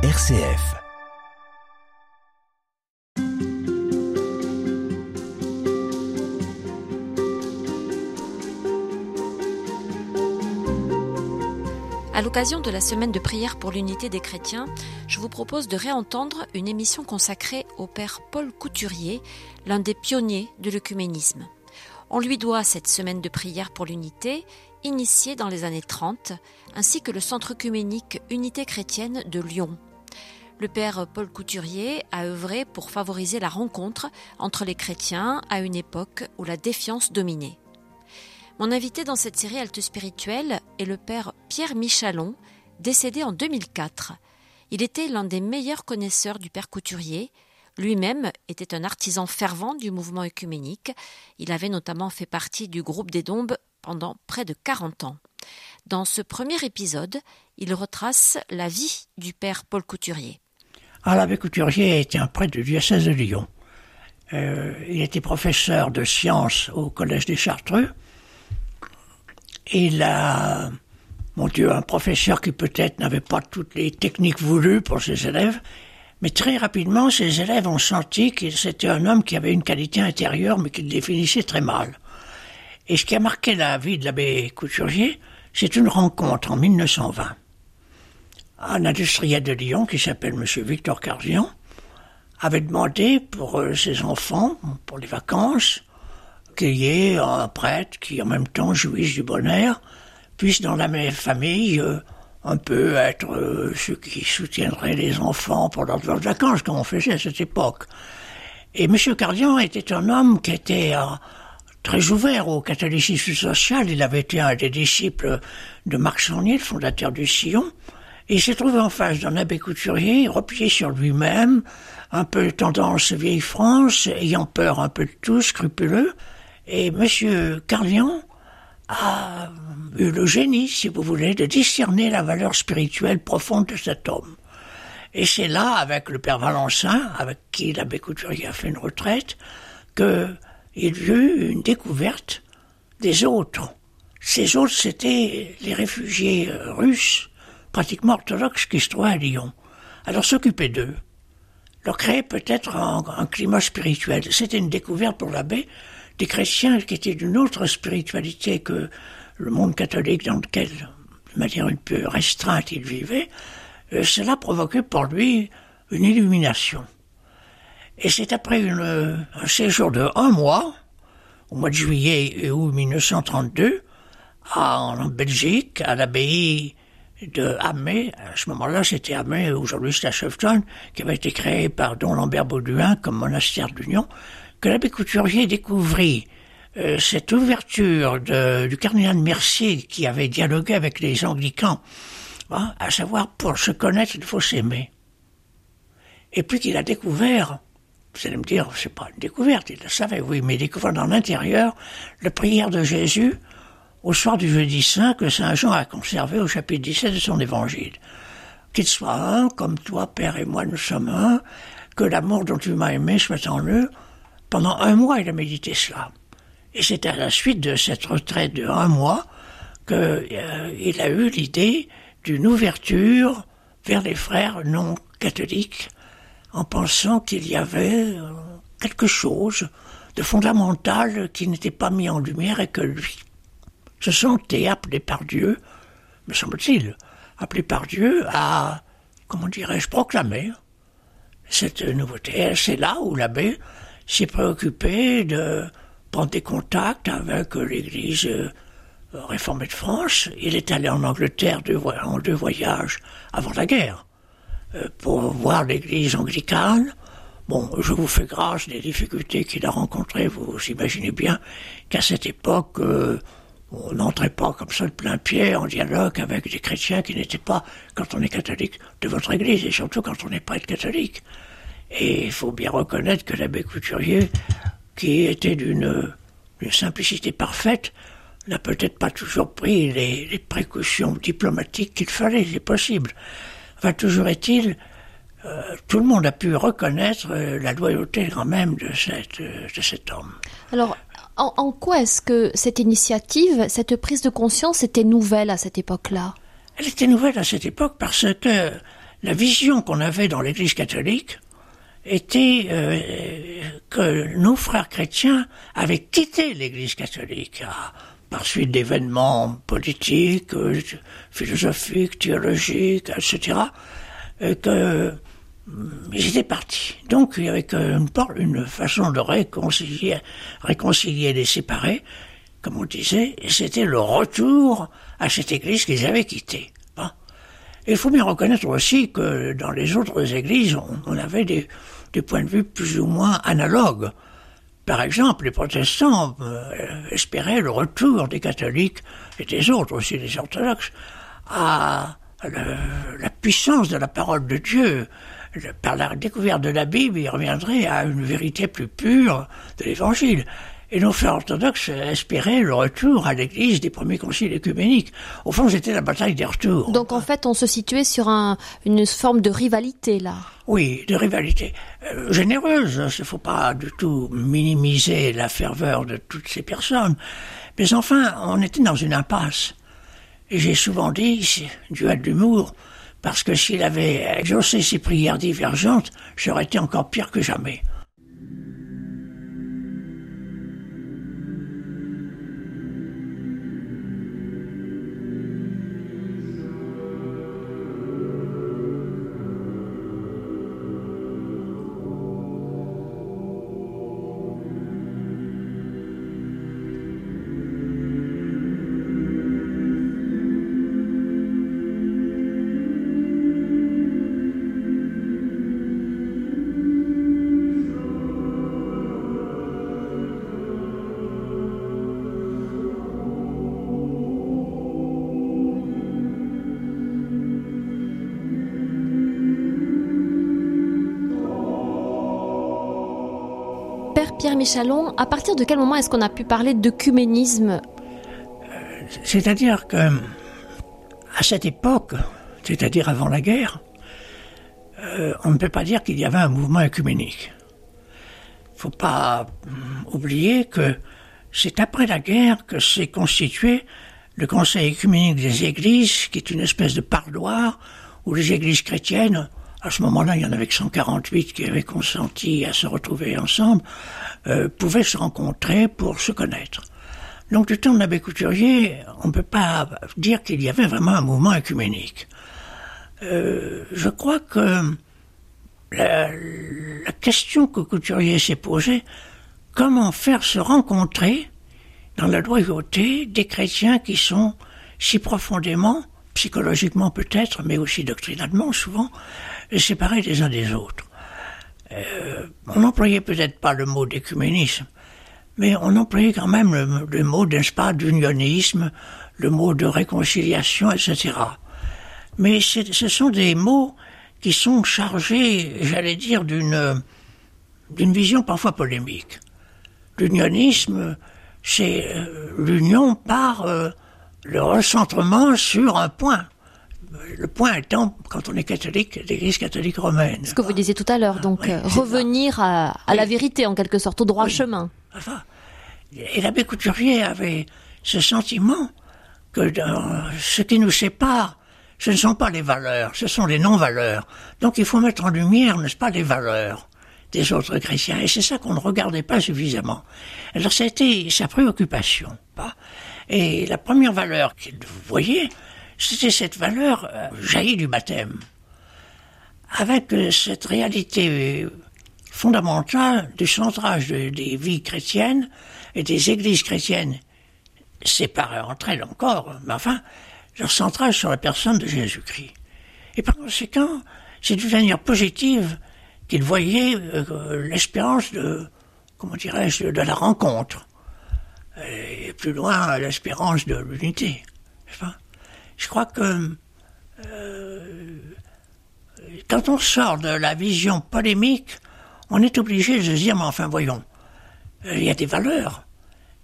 RCF. À l'occasion de la semaine de prière pour l'unité des chrétiens, je vous propose de réentendre une émission consacrée au père Paul Couturier, l'un des pionniers de l'œcuménisme. On lui doit cette semaine de prière pour l'unité, initiée dans les années 30, ainsi que le centre œcuménique Unité chrétienne de Lyon. Le père Paul Couturier a œuvré pour favoriser la rencontre entre les chrétiens à une époque où la défiance dominait. Mon invité dans cette série Halte spirituelle est le père Pierre Michalon, décédé en 2004. Il était l'un des meilleurs connaisseurs du père Couturier. Lui-même était un artisan fervent du mouvement œcuménique. Il avait notamment fait partie du groupe des Dombes pendant près de 40 ans. Dans ce premier épisode, il retrace la vie du père Paul Couturier. Ah, l'abbé Couturier était un prêtre du diocèse de Lyon. Euh, il était professeur de sciences au Collège des Chartreux. Il a, mon Dieu, un professeur qui peut-être n'avait pas toutes les techniques voulues pour ses élèves, mais très rapidement, ses élèves ont senti qu'il c'était un homme qui avait une qualité intérieure, mais qu'il définissait très mal. Et ce qui a marqué la vie de l'abbé Couturier, c'est une rencontre en 1920. Un industriel de Lyon qui s'appelle M. Victor Carvian avait demandé pour euh, ses enfants, pour les vacances, qu'il y ait un prêtre qui en même temps jouisse du bonheur, puisse dans la même famille euh, un peu être euh, ceux qui soutiendraient les enfants pendant leurs vacances, comme on faisait à cette époque. Et M. Cardian était un homme qui était très ouvert au catholicisme social. Il avait été un des disciples de Marc Charnier, le fondateur du Sillon. Il s'est trouvé en face d'un abbé couturier, replié sur lui-même, un peu tendance vieille France, ayant peur un peu de tout, scrupuleux. Et M. Carlian a eu le génie, si vous voulez, de discerner la valeur spirituelle profonde de cet homme. Et c'est là, avec le père Valencin, avec qui l'abbé Couturier a fait une retraite, qu'il y eut une découverte des autres. Ces autres, c'était les réfugiés euh, russes, pratiquement orthodoxes, qui se trouvaient à Lyon. Alors s'occuper d'eux, leur créer peut-être un, climat spirituel. C'était une découverte pour l'abbé, des chrétiens qui étaient d'une autre spiritualité que le monde catholique dans lequel, de manière un peu restreinte, il vivait, euh, cela provoquait pour lui une illumination. Et c'est après une, un séjour de un mois, au mois de juillet et août 1932, à, en Belgique, à l'abbaye de Hamay, à ce moment-là c'était Hamay, aujourd'hui c'est à Chefton, qui avait été créé par Don Lambert Bauduin comme monastère d'union, que l'abbé Couturier découvrit euh, cette ouverture de, du cardinal Mercier qui avait dialogué avec les anglicans, hein, à savoir pour se connaître il faut s'aimer. Et puis qu'il a découvert, vous allez me dire, c'est pas une découverte, il le savait, oui, mais découvert dans l'intérieur la prière de Jésus au soir du jeudi saint que Saint Jean a conservé au chapitre 17 de son évangile. Qu'il soit un, comme toi, Père et moi, nous sommes un, que l'amour dont tu m'as aimé soit en eux, pendant un mois, il a médité cela. Et c'est à la suite de cette retraite de un mois qu'il euh, a eu l'idée d'une ouverture vers les frères non catholiques, en pensant qu'il y avait euh, quelque chose de fondamental qui n'était pas mis en lumière et que lui se sentait appelé par Dieu, me semble-t-il, appelé par Dieu à, comment dirais-je, proclamer cette nouveauté. C'est là où l'abbé s'est préoccupé de prendre des contacts avec l'Église euh, réformée de France. Il est allé en Angleterre en deux voyages avant la guerre euh, pour voir l'Église anglicane. Bon, je vous fais grâce des difficultés qu'il a rencontrées. Vous imaginez bien qu'à cette époque, euh, on n'entrait pas comme ça de plein pied en dialogue avec des chrétiens qui n'étaient pas, quand on est catholique, de votre Église, et surtout quand on n'est pas catholique. Et il faut bien reconnaître que l'abbé Couturier, qui était d'une simplicité parfaite, n'a peut-être pas toujours pris les, précautions diplomatiques qu'il fallait, c'est possible. Enfin, toujours est-il, euh, tout le monde a pu reconnaître euh, la loyauté quand même de, cette, de cet homme. Alors, en, quoi est-ce que cette initiative, cette prise de conscience était nouvelle à cette époque-là? Elle était nouvelle à cette époque parce que la vision qu'on avait dans l'Église catholique était euh, que nos frères chrétiens avaient quitté l'Église catholique par suite d'événements politiques, euh, philosophiques, théologiques, etc. Et que ils étaient partis. Donc il avait une, une façon de réconcilier, réconcilier les séparés, comme on disait, et c'était le retour à cette église qu'ils avaient quittée. Il faut bien reconnaître aussi que dans les autres églises, on, avait des, des, points de vue plus ou moins analogues. Par exemple, les protestants euh, espéraient le retour des catholiques et des autres aussi, des orthodoxes, à la puissance de la parole de Dieu, par la découverte de la Bible, il reviendrait à une vérité plus pure de l'Évangile. Et nos frères orthodoxes espéraient le retour à l'Église des premiers conciles écuméniques. Au fond, c'était la bataille des retours. Donc en fait, on se situait sur une forme de rivalité, là. Oui, de rivalité. Euh, généreuse, il ne faut pas du tout minimiser la ferveur de toutes ces personnes. Mais enfin, on était dans une impasse. Et j'ai souvent dit, duel d'humour, parce que s'il avait exaucé ses prières divergentes, j'aurais été encore pire que jamais. À partir de quel moment est-ce qu'on a pu parler d'œcuménisme C'est-à-dire que, à cette époque, c'est-à-dire avant la guerre, euh, on ne peut pas dire qu'il y avait un mouvement œcuménique. Il ne faut pas hum, oublier que c'est après la guerre que s'est constitué le Conseil écuménique des Églises, qui est une espèce de parloir où les Églises chrétiennes à ce moment-là, il y en avait que 148 qui avaient consenti à se retrouver ensemble, euh, pouvaient se rencontrer pour se connaître. Donc du temps de l'abbé Couturier, on ne peut pas dire qu'il y avait vraiment un mouvement œcuménique. Euh, je crois que la, la question que Couturier s'est posée, comment faire se rencontrer dans la loyauté des chrétiens qui sont si profondément, psychologiquement peut-être, mais aussi doctrinalement souvent, les uns des autres. Euh, on n'employait peut-être pas le mot d'écuménisme, mais on employait quand même le, mot, n'est-ce pas, d'unionisme, le mot de réconciliation, etc. Mais ce sont des mots qui sont chargés, j'allais dire, d'une d'une vision parfois polémique. L'unionisme, c'est euh, l'union par euh, le recentrement sur un point le point étant, quand on est catholique, l'Église catholique romaine. Ce que vous disiez tout à l'heure, donc euh, revenir à, la vérité en quelque sorte, au droit chemin. Enfin, et l'abbé Couturier avait ce sentiment que dans ce qui nous sépare, ce ne sont pas les valeurs, ce sont les non-valeurs. Donc il faut mettre en lumière, n'est-ce pas, les valeurs des autres chrétiens. Et c'est ça qu'on ne regardait pas suffisamment. Alors ça a été sa préoccupation. Et la première valeur qu'il voyait, c'était cette valeur euh, jaillie du baptême. Avec euh, cette réalité euh, fondamentale du centrage des vies chrétiennes et des églises chrétiennes séparées entre elles encore, mais enfin, leur centrage sur la personne de Jésus-Christ. Et par conséquent, c'est d'une manière positive qu'il voyait l'espérance de, comment dirais-je, de la rencontre. Et plus loin, l'espérance de l'unité. Je crois que euh, quand on sort de la vision polémique, on est obligé de se dire, mais enfin voyons, euh, il y a des valeurs.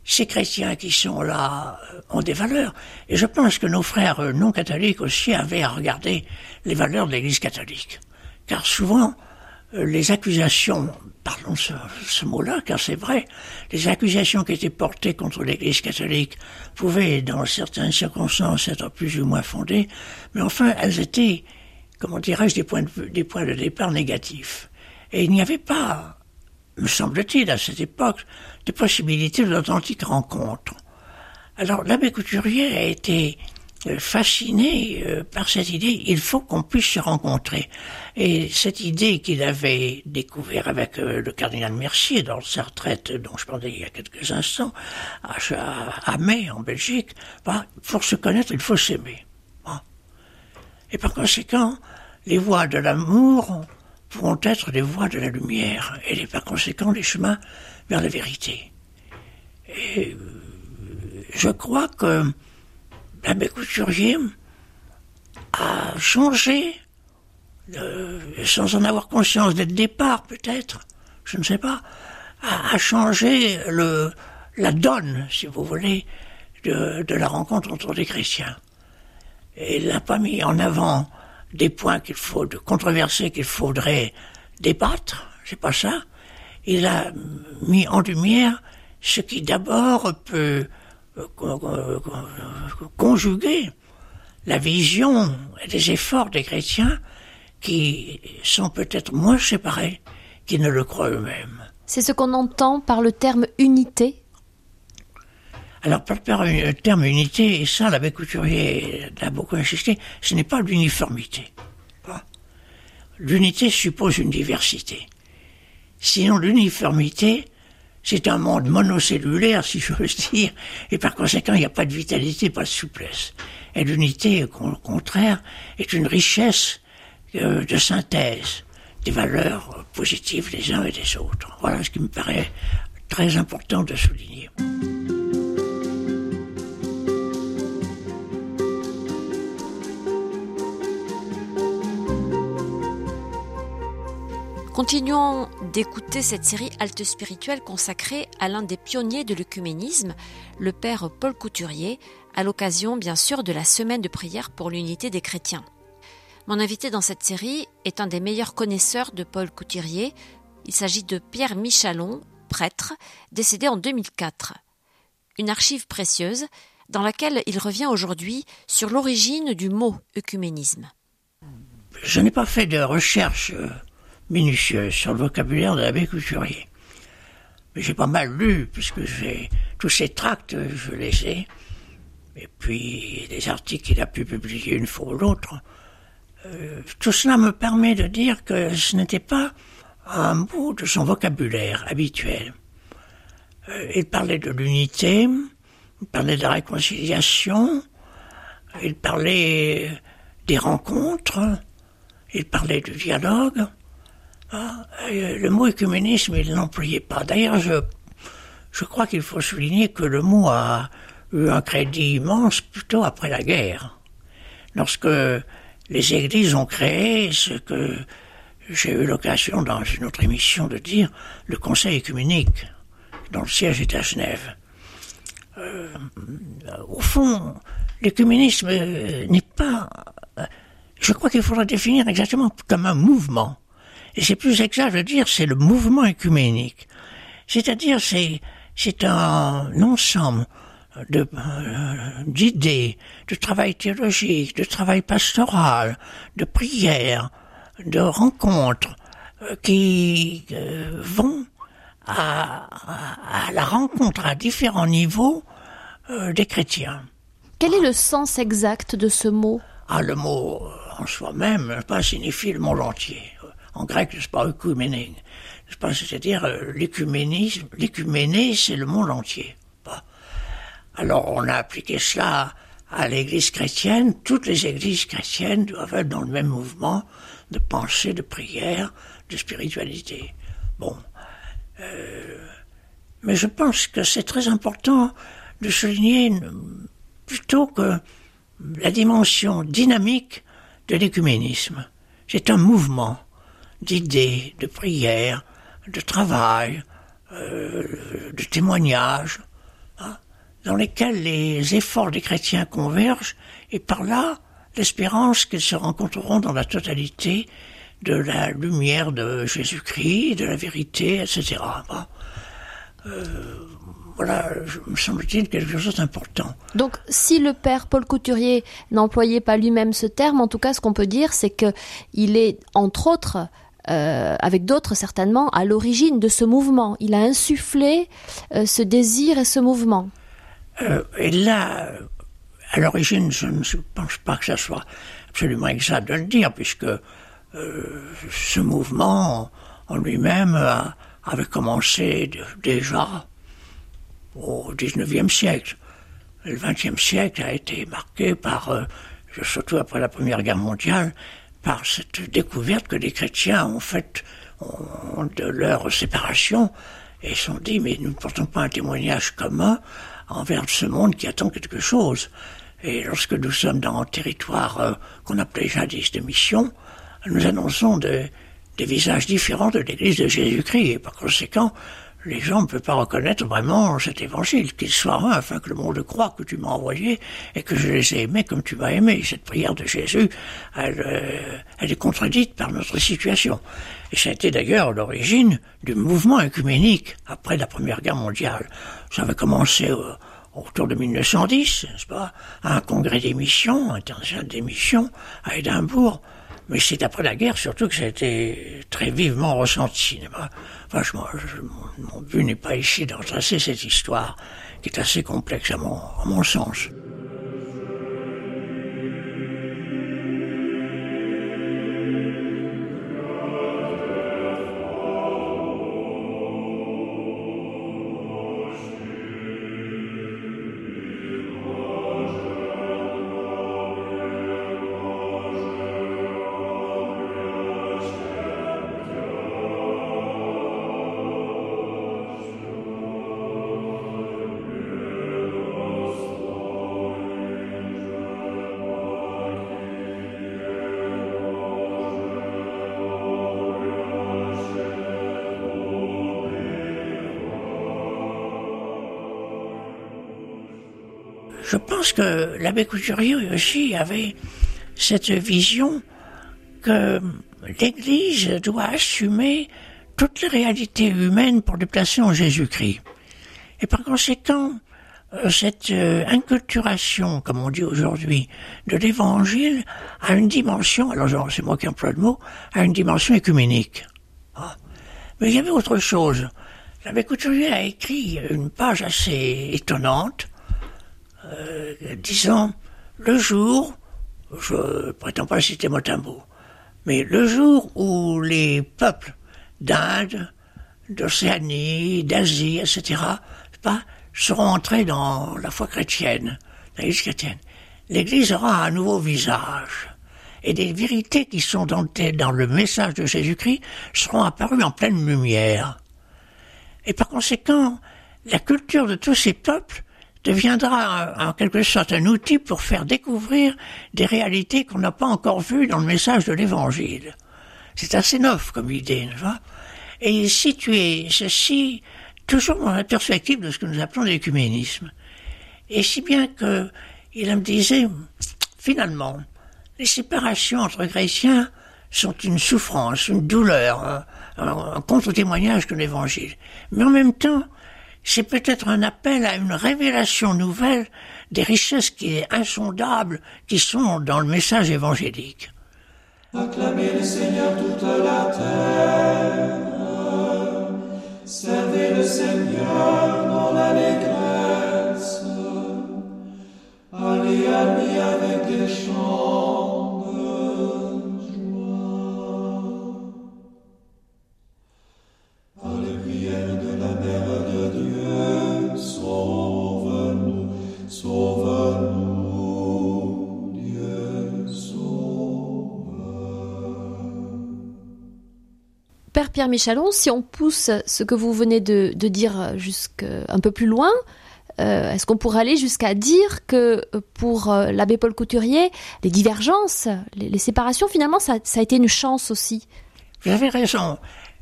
Ces chrétiens qui sont là euh, ont des valeurs. Et je pense que nos frères non catholiques aussi avaient à regarder les valeurs de l'Église catholique. Car souvent, les accusations, parlons ce, ce mot-là, car c'est vrai, les accusations qui étaient portées contre l'Église catholique pouvaient, dans certaines circonstances, être plus ou moins fondées, mais enfin, elles étaient comment dirais-je, des points de, des points de départ négatifs. Et il n'y avait pas, me semble-t-il, à cette époque, de possibilité d'authentique rencontre. Alors l'abbé Couturier a été fasciné euh, par cette idée, il faut qu'on puisse se rencontrer. Et cette idée qu'il avait découvert avec euh, le cardinal Mercier dans sa retraite dont je parlais il y a quelques instants, à, Mai en Belgique, bah, pour se connaître, il faut s'aimer. Et par conséquent, les voies de l'amour pourront être des voies de la lumière, et par conséquent les chemins vers la vérité. Et je crois que l'abbé Couturier a changé, euh, sans en avoir conscience dès le départ peut-être, je ne sais pas, a, changé la donne, si vous voulez, de, la rencontre entre les chrétiens. Il n'a pas mis en avant des points qu'il faut, de controversés qu'il faudrait débattre, c'est pas ça. Il a mis en lumière ce qui d'abord peut conjuguer la vision et les efforts des chrétiens qui sont peut-être moins séparés qu'ils ne le croient eux-mêmes. C'est ce qu'on entend par le terme unité alors, par le terme unité, et ça, l'abbé Couturier a beaucoup insisté, ce n'est pas l'uniformité. L'unité suppose une diversité. Sinon, l'uniformité, c'est un monde monocellulaire, si j'ose dire, et par conséquent, il n'y a pas de vitalité, pas de souplesse. Et l'unité, au contraire, est une richesse euh, de synthèse des valeurs positives des uns et des autres. Voilà ce qui me paraît très important de souligner. Continuons d'écouter cette série halte spirituelle consacrée à l'un des pionniers de l'œcuménisme, le père Paul Couturier, à l'occasion bien sûr de la semaine de prière pour l'unité des chrétiens. Mon invité dans cette série est un des meilleurs connaisseurs de Paul Couturier. Il s'agit de Pierre Michalon, prêtre, décédé en 2004. Une archive précieuse dans laquelle il revient aujourd'hui sur l'origine du mot œcuménisme. Je n'ai pas fait de recherche euh, minutieuse sur le vocabulaire de l'abbé Couturier. Mais j'ai pas mal lu, puisque j'ai tous ces tracts, je les ai. Et puis les articles qu'il a pu publier une fois ou l'autre. Euh, tout cela me permet de dire que ce n'était pas un bout de son vocabulaire habituel. Euh, il parlait de l'unité, il parlait de la réconciliation, il parlait des rencontres, il parlait du dialogue, ah, euh, le mot écuménisme, il n'employait pas. D'ailleurs, je, je crois qu'il faut souligner que le mot a eu un crédit immense plutôt après la guerre. Lorsque les églises ont créé ce que j'ai eu l'occasion dans une autre émission de dire, le Conseil écuménique, dont le siège est à Genève. Euh, au fond, l'écuménisme n'est pas... Je crois qu'il faudra définir exactement comme un mouvement et c'est plus exact de dire c'est le mouvement écuménique. C'est-à-dire c'est c'est un ensemble de euh, d'idées, de travail théologique, de travail pastoral, de prières, de rencontres euh, qui euh, vont à, à, la rencontre à différents niveaux des chrétiens. Quel est le sens exact de ce mot? Ah, le mot en soi-même pas signifie le monde entier en grec, c'est pas œcuméné, c'est-à-dire euh, l'écuménisme, l'écuméné, c'est le monde entier. Alors on a appliqué cela à l'Église chrétienne. Toutes les Églises chrétiennes doivent être dans le même mouvement de pensée, de prière, de spiritualité. Bon, euh, mais je pense que c'est très important de souligner plutôt que la dimension dynamique de l'écuménisme. C'est un mouvement d'idées, de prières, de travail, euh, de témoignages, hein, dans lesquels les efforts des chrétiens convergent, et par là, l'espérance qu'ils se rencontreront dans la totalité de la lumière de Jésus-Christ, de la vérité, etc. Euh, voilà, me semble-t-il, quelque chose d'important. Donc, si le père Paul Couturier n'employait pas lui-même ce terme, en tout cas, ce qu'on peut dire, c'est que il est, entre autres, euh, avec d'autres certainement, à l'origine de ce mouvement. Il a insufflé euh, ce désir et ce mouvement. Euh, et là, à l'origine, je ne pense pas que ça soit absolument exact de le dire, puisque ce mouvement en lui-même avait commencé déjà au XIXe siècle. Le XXe siècle a été marqué par, surtout après la Première Guerre mondiale, par cette découverte que les chrétiens ont fait de leur séparation et sont dit mais nous ne portons pas un témoignage commun envers ce monde qui attend quelque chose. Et lorsque nous sommes dans un territoire euh, qu'on appelait jadis de mission, nous annonçons des visages différents de l'Église de Jésus-Christ. Et par conséquent, les gens ne peuvent pas reconnaître vraiment cet évangile, qu'il soit un, afin que le monde croit que tu m'as envoyé et que je les ai aimés comme tu m'as aimé. Cette prière de Jésus, elle, euh, elle est contredite par notre situation. Et ça a été d'ailleurs l'origine du mouvement œcuménique après la Première Guerre mondiale. Ça avait commencé autour de 1910, n'est-ce pas, à un congrès des missions, international des à Édimbourg, mais c'est après la guerre surtout que ça a été très vivement ressenti. Enfin, mon, but n'est pas ici d'entracer cette histoire qui est assez complexe à mon sens. je pense l'abbé Couturier aussi avait cette vision que l'Église doit assumer toutes les réalités humaines pour les placer en Jésus-Christ. Et par conséquent, euh, cette euh, inculturation, comme on dit aujourd'hui, de l'Évangile a une dimension, alors c'est moi qui emploie le mot, a une dimension écuménique. Ah. Mais il y avait autre chose. L'abbé Couturier a écrit une page assez étonnante euh, disons, le jour, je prétends pas citer mot mais le jour où les peuples d'Inde, d'Océanie, d'Asie, etc., pas, seront entrés dans la foi chrétienne, l'Église chrétienne, l'Église aura un nouveau visage. Et des vérités qui sont dans, dans le message de Jésus-Christ seront apparues en pleine lumière. Et par conséquent, la culture de tous ces peuples deviendra en quelque sorte un outil pour faire découvrir des réalités qu'on n'a pas encore vues dans le message de l'Évangile. C'est assez neuf comme idée, n'est-ce pas? Et situer ceci toujours dans la perspective de ce que nous appelons l'écuménisme. Et si bien que il me disait, finalement, les séparations entre chrétiens sont une souffrance, une douleur, un, un contre-témoignage de l'Évangile. Mais en même temps, c'est peut-être un appel à une révélation nouvelle des richesses qui est insondable, qui sont dans le message évangélique. Acclamez le Seigneur toute la terre. Servez le Seigneur dans l'allégresse. Allez lui avec des chants Pierre Michalon, si on pousse ce que vous venez de, dire jusqu'un peu plus loin, euh, est-ce qu'on pourrait aller jusqu'à dire que euh, pour euh, l'abbé Paul Couturier, les divergences, les, séparations, finalement, ça, a été une chance aussi? Vous avez raison.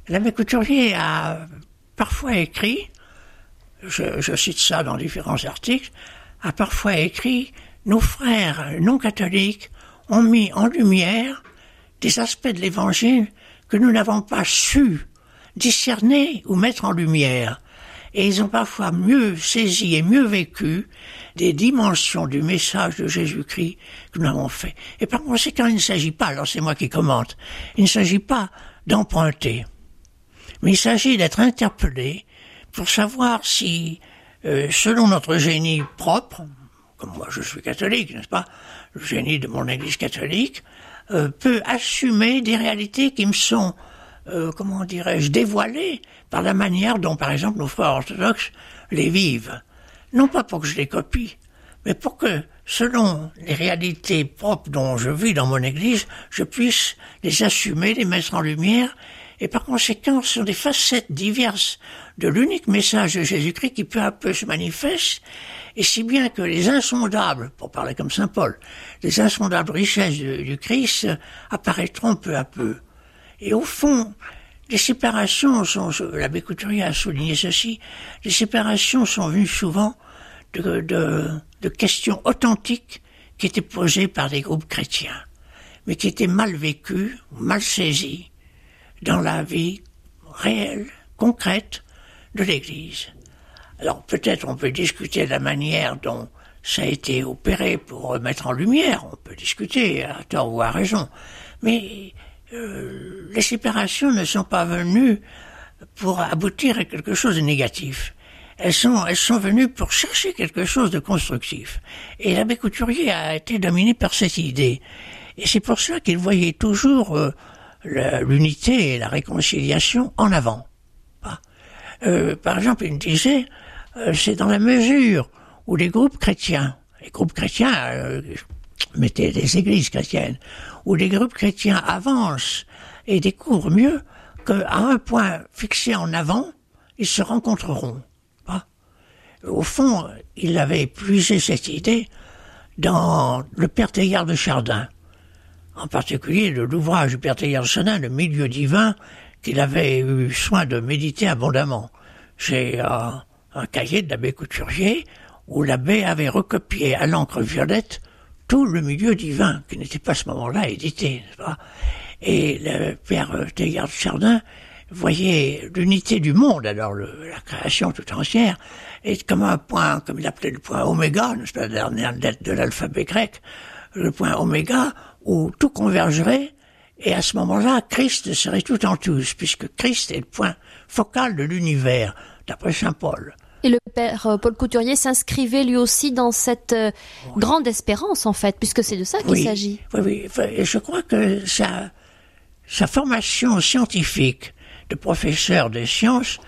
L'abbé Couturier a parfois écrit, je, cite ça dans différents articles, a parfois écrit Nos frères non catholiques ont mis en lumière des aspects de l'Évangile que nous n'avons pas su discerner ou mettre en lumière. et ils ont parfois mieux saisi et mieux vécu des dimensions du message de Jésus-Christ que nous avons fait. Et par conséquent, il ne s'agit pas, alors c'est moi qui commente, il ne s'agit pas d'emprunter, mais il s'agit d'être interpellé pour savoir si, euh, selon notre génie propre, comme moi je suis catholique, n'est-ce pas, le génie de mon Église catholique, euh, peut assumer des réalités qui me sont, euh, comment dirais-je, dévoilées par la manière dont, par exemple, nos frères orthodoxes les vivent. Non pas pour que je les copie, mais pour que, selon les réalités propres dont je vis dans mon Église, je puisse les assumer, les mettre en lumière, et par conséquent, ce sont des facettes diverses de l'unique message de Jésus-Christ qui peu à peu se manifeste, et si bien que les insondables, pour parler comme Saint Paul, les insondables richesses du Christ apparaîtront peu à peu. Et au fond, les séparations sont, l'abbé Couturier a souligné ceci, les séparations sont venues souvent de, de, questions authentiques qui étaient posées par des groupes chrétiens, mais qui étaient mal vécues, mal saisies dans la vie réelle, concrète de l'Église. Alors peut-être on peut discuter de la manière dont ça a été opéré pour mettre en lumière, on peut discuter à tort ou à raison, mais euh, les séparations ne sont pas venues pour aboutir à quelque chose de négatif. Elles sont, elles sont venues pour chercher quelque chose de constructif. Et l'abbé Couturier a été dominé par cette idée. Et c'est pour cela qu'il voyait toujours euh, l'unité et la réconciliation en avant. Euh, par exemple, il disait, c'est dans la mesure où les groupes chrétiens, les groupes chrétiens, mettez des églises chrétiennes, où les groupes chrétiens avancent et découvrent mieux qu'à un point fixé en avant, ils se rencontreront. Au fond, il avait puisé cette idée dans le Père Teilhard de Chardin, en particulier de l'ouvrage du Père Teilhard de Chardin, Le milieu divin, qu'il avait eu soin de méditer abondamment. J'ai un, un cahier de l'abbé Couturier où l'abbé avait recopié à l'encre violette tout le milieu divin, qui n'était pas à ce moment-là édité, pas? Et le père Teilhard Chardin voyait l'unité du monde, alors la création tout entière, et comme un point, comme il appelait le point oméga, n'est-ce pas, la dernière lettre de l'alphabet grec, le point oméga, où tout convergerait, et à ce moment-là, Christ serait tout en tous, puisque Christ est le point focal de l'univers, d'après Saint Paul. Et le père euh, Paul Couturier s'inscrivait lui aussi dans cette euh, grande espérance, en fait, puisque c'est de ça qu'il s'agit. Oui, oui. Je crois que sa, sa formation scientifique de professeur de sciences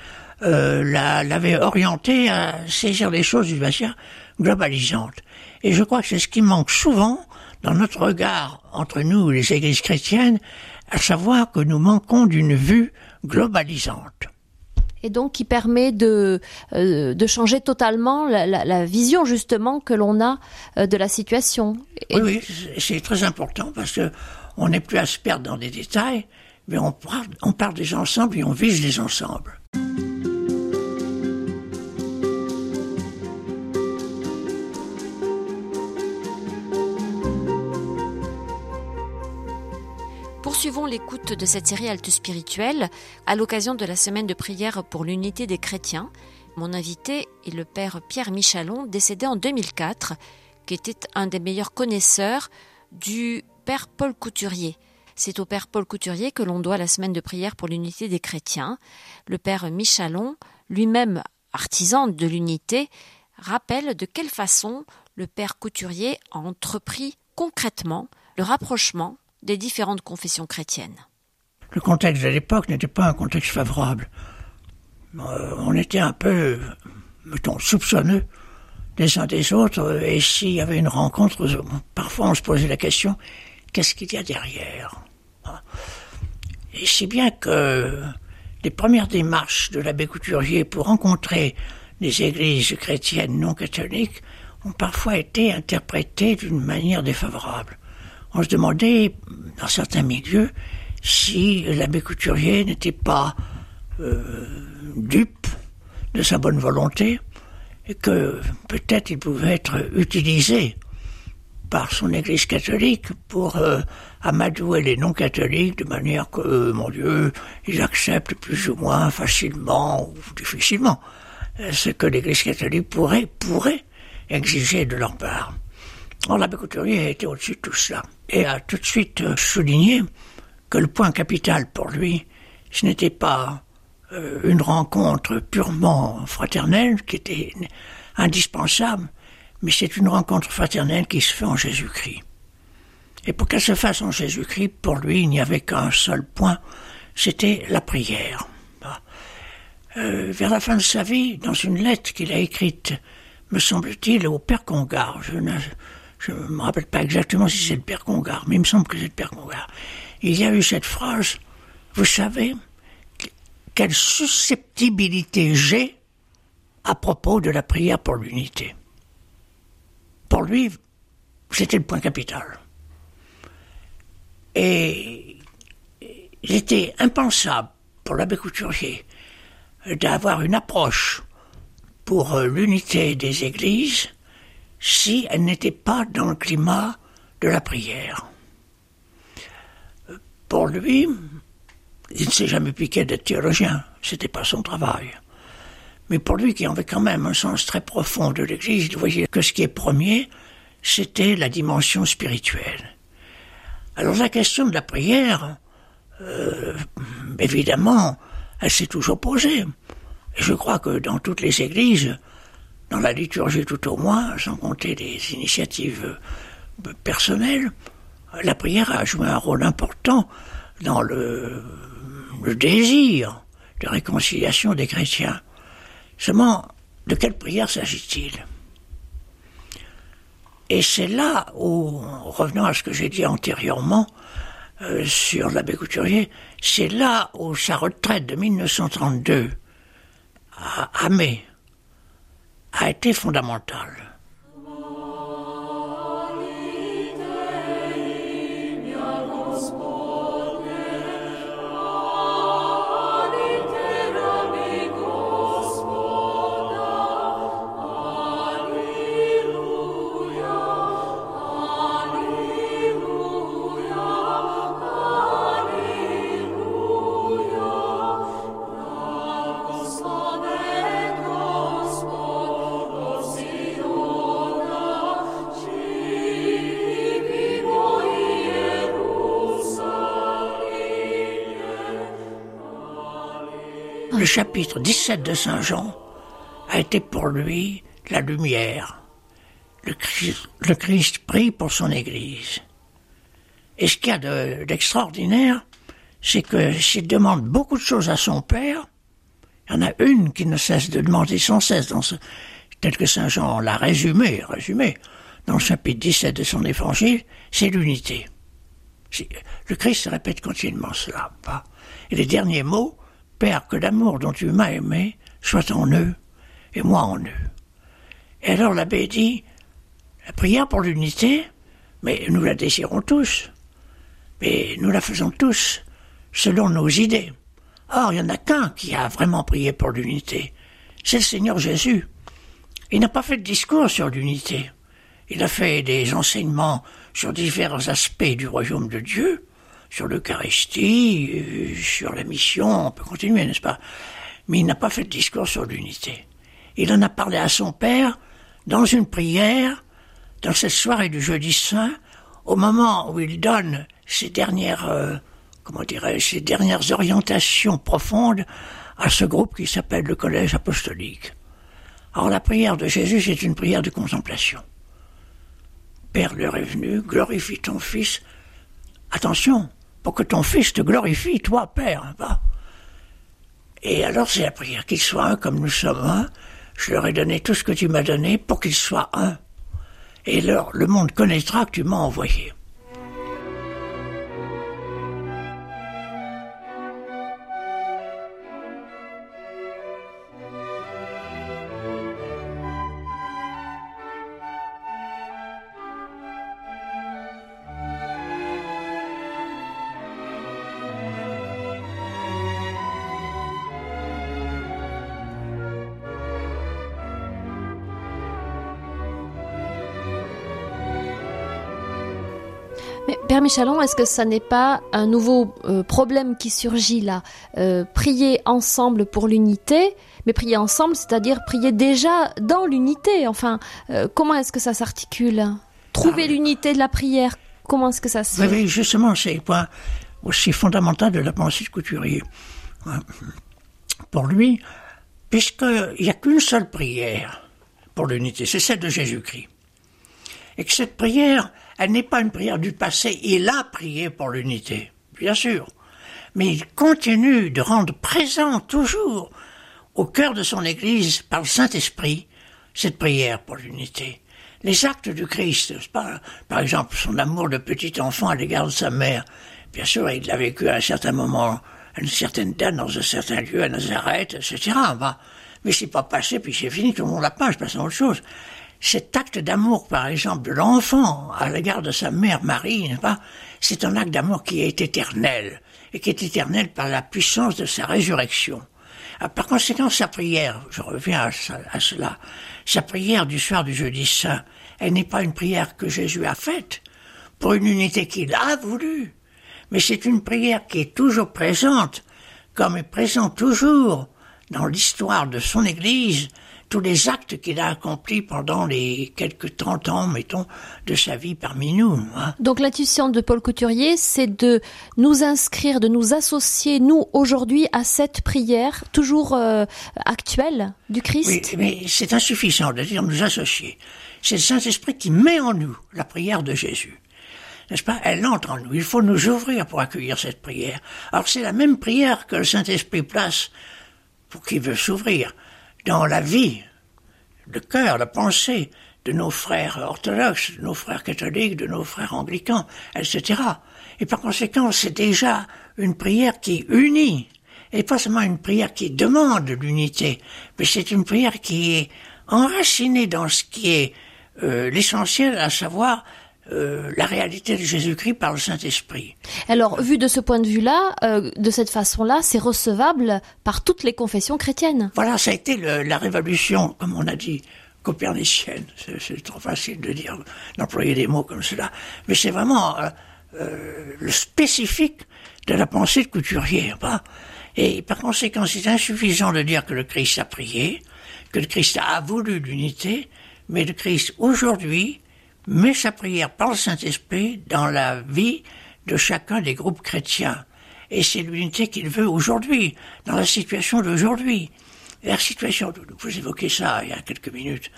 euh, l'avait orienté à saisir les choses d'une manière globalisante. Et je crois que c'est ce qui manque souvent dans notre regard entre nous, les églises chrétiennes, à savoir que nous manquons d'une vue globalisante et donc qui permet de, euh, de changer totalement la, vision justement que l'on a euh, de la situation. Oui, oui c'est très important parce que on n'est plus à se perdre dans des détails, mais on parle, on parle des ensembles et on vise les ensembles. Poursuivons l'écoute de cette série Alte Spirituelle à l'occasion de la semaine de prière pour l'unité des chrétiens. Mon invité est le père Pierre Michalon, décédé en 2004, qui était un des meilleurs connaisseurs du père Paul Couturier. C'est au père Paul Couturier que l'on doit la semaine de prière pour l'unité des chrétiens. Le père Michalon, lui-même artisan de l'unité, rappelle de quelle façon le père Couturier a entrepris concrètement le rapprochement des différentes confessions chrétiennes. Le contexte de l'époque n'était pas un contexte favorable. Euh, on était un peu, mettons, soupçonneux des uns des autres, et s'il y avait une rencontre, parfois on se posait la question, qu'est-ce qu'il y a derrière? Et si bien que les premières démarches de l'abbé Couturier pour rencontrer des églises chrétiennes non catholiques ont parfois été interprétées d'une manière défavorable on se demandait, dans certains milieux, si l'abbé Couturier n'était pas euh, dupe de sa bonne volonté et que peut-être il pouvait être utilisé par son Église catholique pour euh, amadouer les non-catholiques de manière que, euh, mon Dieu, ils acceptent plus ou moins facilement ou difficilement ce que l'Église catholique pourrait, pourrait exiger de leur part. Or, l'abbé Couturier été au-dessus de tout cela et a tout de suite euh, souligné que le point capital pour lui, ce n'était pas euh, une rencontre purement fraternelle qui était indispensable, mais c'est une rencontre fraternelle qui se fait en Jésus-Christ. Et pour qu'elle se fasse en Jésus-Christ, pour lui, il n'y avait qu'un seul point, c'était la prière. Euh, vers la fin de sa vie, dans une lettre qu'il a écrite, me semble-t-il, au Père Congar, je ne je me rappelle pas exactement si c'est le Père Congar, mais il me semble que c'est le Père Congar, il y a eu cette phrase, vous savez, quelle susceptibilité j'ai à propos de la prière pour l'unité. Pour lui, c'était le point capital. Et il était impensable pour l'abbé Couturier d'avoir une approche pour euh, l'unité des églises si elle n'était pas dans le climat de la prière. Pour lui, il ne s'est jamais piqué d'être théologien, c'était pas son travail. Mais pour lui qui avait quand même un sens très profond de l'Église, il voyait que ce qui est premier, c'était la dimension spirituelle. Alors la question de la prière, euh, évidemment, elle s'est toujours posée. Et je crois que dans toutes les églises, dans la liturgie tout au moins, sans compter des initiatives euh, personnelles, la prière a joué un rôle important dans le, désir de réconciliation des chrétiens. Seulement, de quelle prière s'agit-il? Et c'est là où, revenant à ce que j'ai dit antérieurement euh, sur l'abbé Couturier, c'est là où sa retraite de 1932 à mai a été fondamentale. Chapitre 17 de Saint Jean a été pour lui la lumière. Le Christ, prie pour son Église. Et ce qu'il y a d'extraordinaire, c'est que s'il demande beaucoup de choses à son Père, il y en a une qui ne cesse de demander sans cesse, dans ce, tel que Saint Jean l'a résumé, résumé, dans le chapitre 17 de son évangile, c'est l'unité. Le Christ répète continuellement cela. Et les derniers mots, Que l'amour dont tu m'as aimé soit en eux et moi en eux. Et alors l'abbé dit, la prière pour l'unité, mais nous la désirons tous, mais nous la faisons tous selon nos idées. Or, il n'y en a qu'un qui a vraiment prié pour l'unité, c'est le Seigneur Jésus. Il n'a pas fait de discours sur l'unité. Il a fait des enseignements sur divers aspects du royaume de Dieu, sur l'Eucharistie, sur la mission, on peut continuer, n'est-ce pas? Mais il n'a pas fait de discours sur l'unité. Il en a parlé à son père dans une prière, dans cette soirée du jeudi saint, au moment où il donne ses dernières, euh, comment dirais ses dernières orientations profondes à ce groupe qui s'appelle le collège apostolique. Alors la prière de Jésus, c'est une prière de contemplation. Père, l'heure est glorifie ton Fils. Attention, pour que ton fils te glorifie, toi, Père. Hein, Et alors c'est la prière, qu'il soit un comme nous sommes un. Je leur ai donné tout ce que tu m'as donné pour qu'ils soient un. Et alors le monde connaîtra que tu m'as envoyé. Michalon, est-ce que ça n'est pas un nouveau euh, problème qui surgit là? Euh, Prier ensemble pour l'unité, mais prier ensemble, c'est-à-dire prier déjà dans l'unité. Enfin, euh, comment est-ce que ça s'articule? Trouver Ah. l'unité de la prière, comment est-ce que ça se Oui, justement, c'est le point aussi fondamental de la pensée de Couturier. Hein? Pour lui, puisqu'il n'y a qu'une seule prière pour l'unité, c'est celle de Jésus-Christ. Et que cette prière, elle n'est pas une prière du passé, il a prié pour l'unité, bien sûr. Mais il continue de rendre présent toujours au cœur de son Église par le Saint-Esprit cette prière pour l'unité. Les actes du Christ, par exemple son amour de petit enfant à l'égard de sa mère, bien sûr il l'a vécu à un certain moment, à une certaine date, dans un certain lieu, à Nazareth, etc. Mais c'est pas passé, puis c'est fini, tout le monde l'a pas, je passe à autre chose. Cet acte d'amour, par exemple, de l'enfant à l'égard de sa mère Marie, C'est un acte d'amour qui est éternel, et qui est éternel par la puissance de sa résurrection. Ah, Par conséquent, sa prière, je reviens à, à cela, sa prière du soir du jeudi saint, elle n'est pas une prière que Jésus a faite pour une unité qu'il a voulu, mais c'est une prière qui est toujours présente, comme est présent toujours dans l'histoire de son Église, tous les actes qu'il a accomplis pendant les quelques 30 ans, mettons, de sa vie parmi nous. hein. Donc l'intuition de Paul Couturier, c'est de nous inscrire, de nous associer, nous, aujourd'hui, à cette prière toujours euh, actuelle du Christ. Oui, mais c'est insuffisant de dire nous associer. C'est le Saint-Esprit qui met en nous la prière de Jésus. N'est-ce pas? Elle entre en nous. Il faut nous ouvrir pour accueillir cette prière. Alors c'est la même prière que le Saint-Esprit place pour qui veut s'ouvrir dans la vie, le cœur, la pensée de nos frères orthodoxes, de nos frères catholiques, de nos frères anglicans, etc. Et par conséquent, c'est déjà une prière qui unit, et pas seulement une prière qui demande l'unité, mais c'est une prière qui est enracinée dans ce qui est euh, l'essentiel, à savoir euh, la réalité de Jésus-Christ par le Saint-Esprit. Alors, vu de ce point de vue-là, euh, de cette façon-là, c'est recevable par toutes les confessions chrétiennes. Voilà, ça a été le- la révolution, comme on a dit, copernicienne. C'est, c'est trop facile de dire, d'employer des mots comme cela. Mais c'est vraiment euh, euh, le spécifique de la pensée de Couturier. Pas Et par conséquent, c'est insuffisant de dire que le Christ a prié, que le Christ a voulu l'unité, mais le Christ, aujourd'hui, met sa prière par le Saint-Esprit dans la vie de chacun des groupes chrétiens. Et c'est l'unité qu'il veut aujourd'hui, dans la situation d'aujourd'hui. La situation, vous évoquez ça il y a quelques minutes,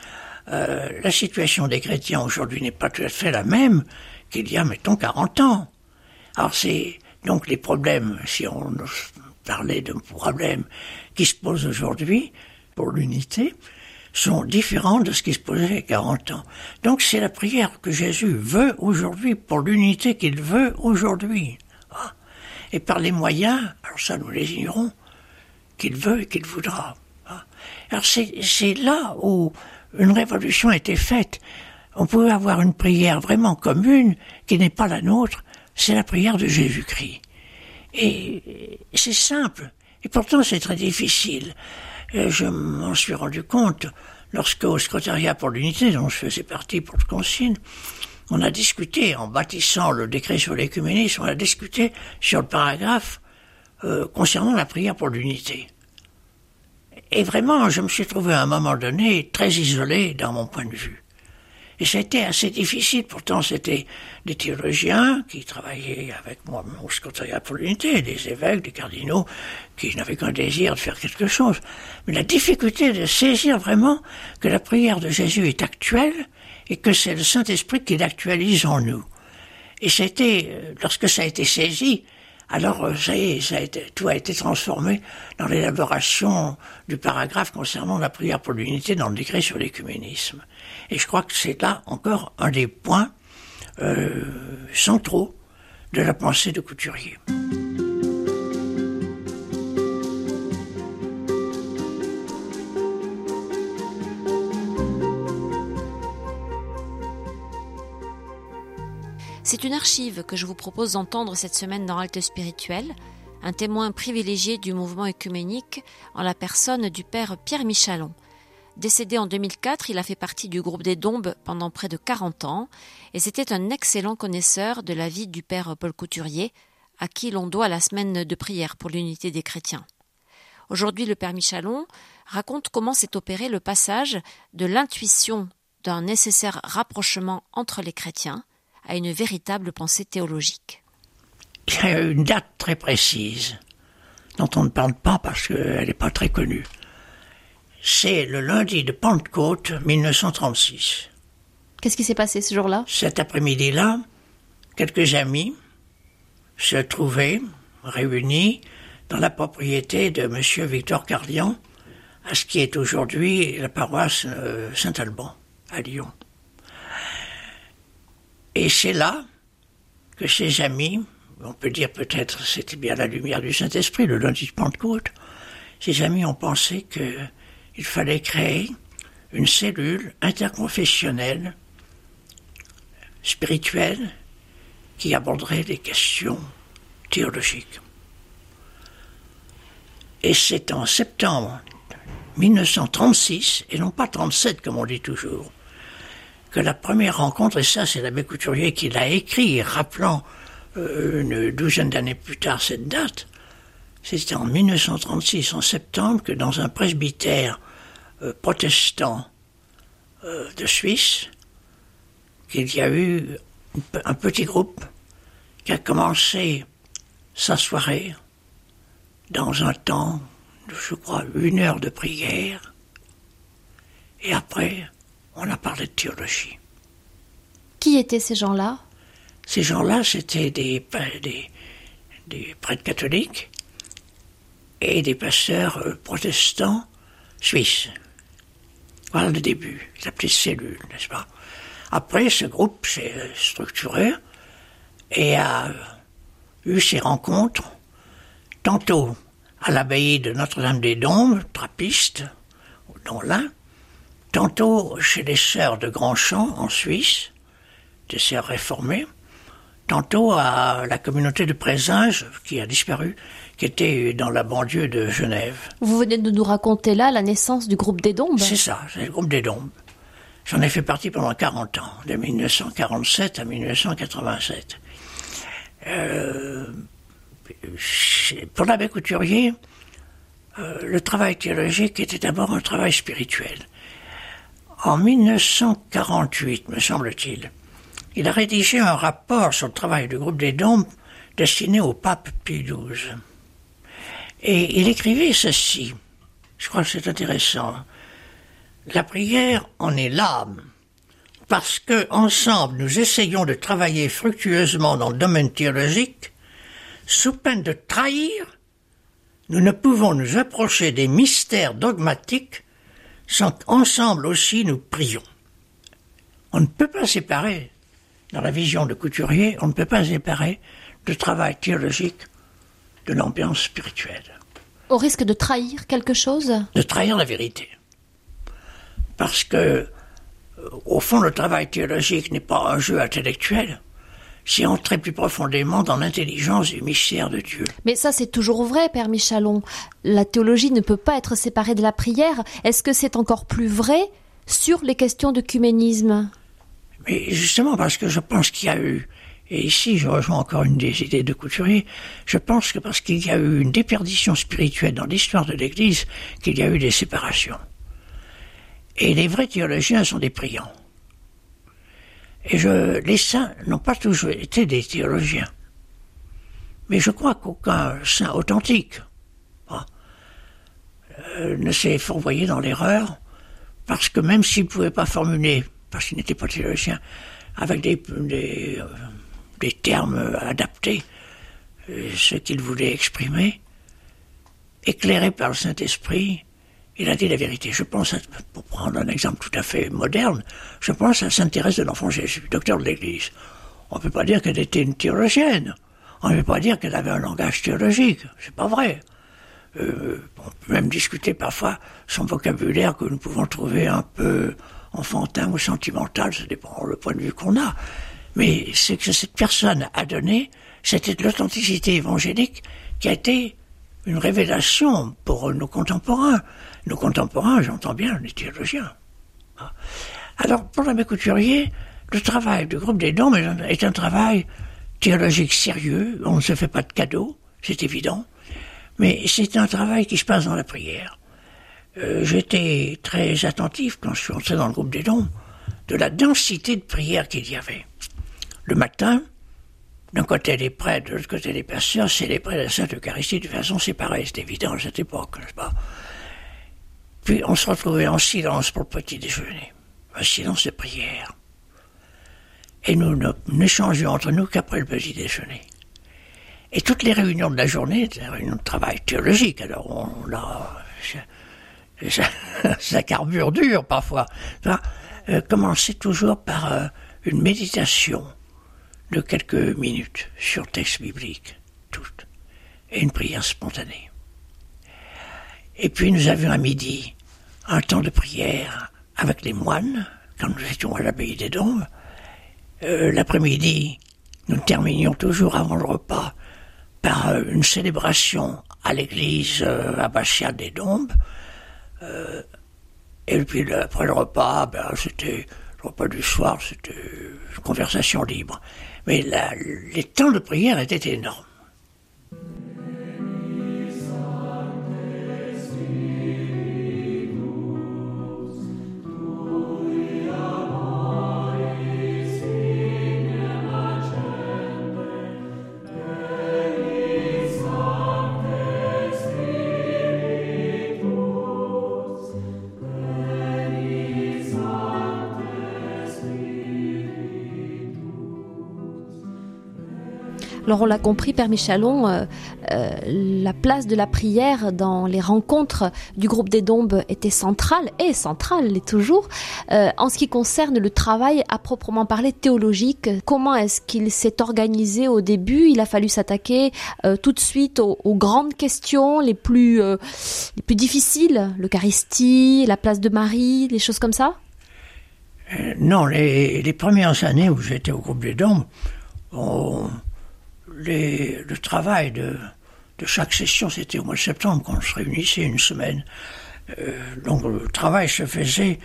euh, la situation des chrétiens aujourd'hui n'est pas tout à fait la même qu'il y a, mettons, 40 ans. Alors c'est donc les problèmes, si on parlait de problèmes qui se posent aujourd'hui pour l'unité, sont différents de ce qui se posait il y a 40 ans. Donc c'est la prière que Jésus veut aujourd'hui pour l'unité qu'il veut aujourd'hui. Ah. Et par les moyens, alors ça nous les ignorons, qu'il veut et qu'il voudra. Ah. Alors c'est c'est là où une révolution a été faite. On pouvait avoir une prière vraiment commune qui n'est pas la nôtre, c'est la prière de Jésus-Christ. Et c'est simple, et pourtant c'est très difficile. Euh, Je m'en suis rendu compte lorsque au secrétariat pour l'unité, dont je faisais partie pour le consigne, on a discuté, en bâtissant le décret sur l'écuménisme, on a discuté sur le paragraphe euh, concernant la prière pour l'unité. Et vraiment, je me suis trouvé à un moment donné très isolé dans mon point de vue. Et c'était assez difficile, pourtant c'était des théologiens qui travaillaient avec moi au secrétariat pour l'unité, des évêques, des cardinaux, qui n'avaient qu'un désir de faire quelque chose. Mais la difficulté de saisir vraiment que la prière de Jésus est actuelle et que c'est le Saint-Esprit qui l'actualise en nous. Et c'était, euh, lorsque ça a été saisi, alors euh, ça y est, tout a été transformé dans l'élaboration du paragraphe concernant la prière pour l'unité dans le décret sur l'écuménisme. Et je crois que c'est là encore un des points euh, centraux de la pensée de Couturier. C'est une archive que je vous propose d'entendre cette semaine dans Halte Spirituelle, un témoin privilégié du mouvement œcuménique en la personne du père Pierre Michalon. Décédé en 2004, il a fait partie du groupe des Dombes pendant près de 40 ans et c'était un excellent connaisseur de la vie du père Paul Couturier, à qui l'on doit la semaine de prière pour l'unité des chrétiens. Aujourd'hui, le père Michalon raconte comment s'est opéré le passage de l'intuition d'un nécessaire rapprochement entre les chrétiens à une véritable pensée théologique. Il y a une date très précise dont on ne parle pas parce qu'elle n'est pas très connue. C'est le lundi de Pentecôte 1936. Qu'est-ce qui s'est passé ce jour-là? Cet après-midi-là, quelques amis se trouvaient réunis dans la propriété de M. Victor Cardian, à ce qui est aujourd'hui la paroisse euh, Saint-Alban, à Lyon. Et c'est là que ses amis, on peut dire peut-être c'était bien la lumière du Saint-Esprit, le lundi de Pentecôte, ses amis ont pensé qu'il fallait créer une cellule interconfessionnelle, spirituelle, qui aborderait les questions théologiques. Et c'est en septembre 1936, et non pas 37 comme on dit toujours, que la première rencontre, et ça c'est l'abbé Couturier qui l'a écrit, rappelant euh, une douzaine d'années plus tard cette date, c'était en 1936, en septembre, que dans un presbytère euh, protestant euh, de Suisse, qu'il y a eu un petit groupe qui a commencé sa soirée dans un temps, je crois, une heure de prière, et après, on a parlé de théologie. Qui étaient ces gens-là? Ces gens-là, c'était des, des, des, prêtres catholiques et des pasteurs euh, protestants suisses. Voilà le début, la petite cellule, n'est-ce pas? Après, ce groupe s'est structuré et a eu ses rencontres tantôt à l'abbaye de Notre-Dame-des-Dombes, trappiste, dans l'Ain, tantôt chez les sœurs de Grandchamp en Suisse, des sœurs réformées, tantôt à la communauté de Présage qui a disparu, qui était dans la banlieue de Genève. Vous venez de nous raconter là la naissance du groupe des Dombes C'est ça, c'est le groupe des Dombes. J'en ai fait partie pendant 40 ans, de 1947 à 1987. Euh, pour l'abbé Couturier, euh, le travail théologique était d'abord un travail spirituel. En 1948, me semble-t-il, il a rédigé un rapport sur le travail du groupe des Dombes destiné au pape Pie XII. Et il écrivait ceci. Je crois que c'est intéressant. La prière en est l'âme, parce que ensemble nous essayons de travailler fructueusement dans le domaine théologique, sous peine de trahir, nous ne pouvons nous approcher des mystères dogmatiques sans qu'ensemble aussi nous prions. On ne peut pas séparer, dans la vision de Couturier, on ne peut pas séparer le travail théologique de l'ambiance spirituelle. Au risque de trahir quelque chose De trahir la vérité. Parce que, euh, au fond, le travail théologique n'est pas un jeu intellectuel, c'est entrer plus profondément dans l'intelligence du mystère de Dieu. Mais ça, c'est toujours vrai, Père Michalon. La théologie ne peut pas être séparée de la prière. Est-ce que c'est encore plus vrai sur les questions de cuménisme Mais justement, parce que je pense qu'il y a eu, et ici je rejoins encore une des idées de Couturier, je pense que parce qu'il y a eu une déperdition spirituelle dans l'histoire de l'Église, qu'il y a eu des séparations. Et les vrais théologiens sont des priants. Et je, les saints n'ont pas toujours été des théologiens. Mais je crois qu'aucun saint authentique euh, ne s'est fourvoyé dans l'erreur, parce que même s'il ne pouvait pas formuler, parce qu'il n'était pas théologien, avec des, euh, des termes adaptés, euh, ce qu'il voulait exprimer, éclairé par le Saint-Esprit, il a dit la vérité. Je pense, pour prendre un exemple tout à fait moderne, je pense à Sainte Thérèse de l'Enfant Jésus, docteur de l'Église. On ne peut pas dire qu'elle était une théologienne. On ne peut pas dire qu'elle avait un langage théologique. C'est pas vrai. Euh, on peut même discuter parfois son vocabulaire que nous pouvons trouver un peu enfantin ou sentimental, ça dépend le point de vue qu'on a. Mais ce que cette personne a donné, c'était de l'authenticité évangélique qui a été une révélation pour nos contemporains. nos contemporains, j'entends bien, les théologiens. Alors, pour l'abbé Couturier, le travail du groupe des dons est un travail théologique sérieux, on ne se fait pas de cadeaux, c'est évident, mais c'est un travail qui se passe dans la prière. Euh, j'étais très attentif quand je suis entré dans le groupe des dons de la densité de prière qu'il y avait. Le matin, d'un côté les prêtres, de l'autre côté les pasteurs, c'est les prêtres de la Sainte Eucharistie de façon séparée, c'est évident à cette époque, n'est-ce pas? Puis on se retrouvait en silence pour le petit déjeuner, un silence de prière. Et nous n'échangions entre nous qu'après le petit déjeuner. Et toutes les réunions de la journée, des réunions de travail théologique, alors on a ça, carbure dur parfois. Ça, euh, commençait toujours par euh, une méditation de quelques minutes sur texte biblique, toute, et une prière spontanée. Et puis nous avions à midi un temps de prière avec les moines, quand nous étions à l'abbaye des Dombes. Euh, l'après-midi, nous terminions toujours avant le repas par une célébration à l'église abbatiale des Dombes, euh, et puis après le repas, ben, c'était le repas du soir, c'était une conversation libre. Mais les temps de prière étaient énormes. Alors on l'a compris, Père Michalon, euh, euh, la place de la prière dans les rencontres du groupe des Dombes était centrale, et centrale, l'est toujours. Euh, en ce qui concerne le travail à proprement parler théologique, comment est-ce qu'il s'est organisé au début? Il a fallu s'attaquer tout de suite aux, grandes questions les plus, les plus difficiles, l'Eucharistie, la place de Marie, des choses comme ça? Non, les, les, premières années où j'étais au groupe des Dombes, on le travail de, chaque session, c'était au mois de septembre qu'on se réunissait une semaine. Euh, donc le travail se faisait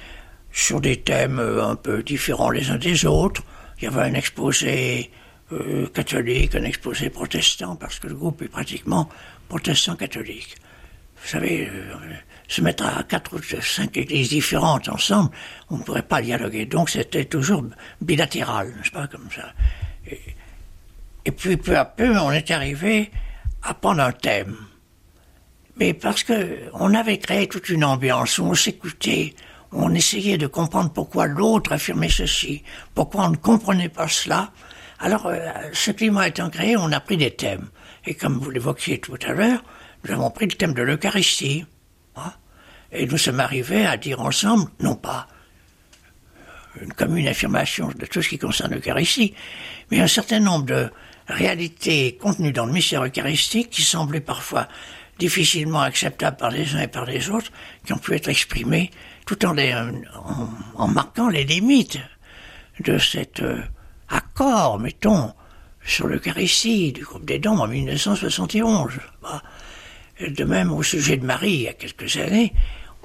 sur des thèmes euh, un peu différents les uns des autres. Il y avait un exposé euh, catholique, un exposé protestant, parce que le groupe est pratiquement protestant-catholique. Vous savez, se mettre à quatre ou cinq églises différentes ensemble, on ne pourrait pas dialoguer. Donc c'était toujours bilatéral, n'est-ce pas, comme ça. Puis peu à peu, on est arrivé à prendre un thème. Mais parce que on avait créé toute une ambiance où on s'écoutait, on essayait de comprendre pourquoi l'autre affirmait ceci, pourquoi on ne comprenait pas cela. Alors, euh, ce climat étant créé, on a pris des thèmes. Et comme vous l'évoquiez tout à l'heure, nous avons pris le thème de l'Eucharistie. Hein. et nous sommes arrivés à dire ensemble, non pas une commune affirmation de tout ce qui concerne l'Eucharistie, mais un certain nombre de, réalité contenue dans le mystère eucharistique qui semblait parfois difficilement acceptable par les uns et par les autres, qui ont pu être exprimées tout en, en, marquant les limites de cet euh, accord, mettons, sur l'Eucharistie du groupe des dons en 1971. Bah, de même au sujet de Marie, il y a quelques années,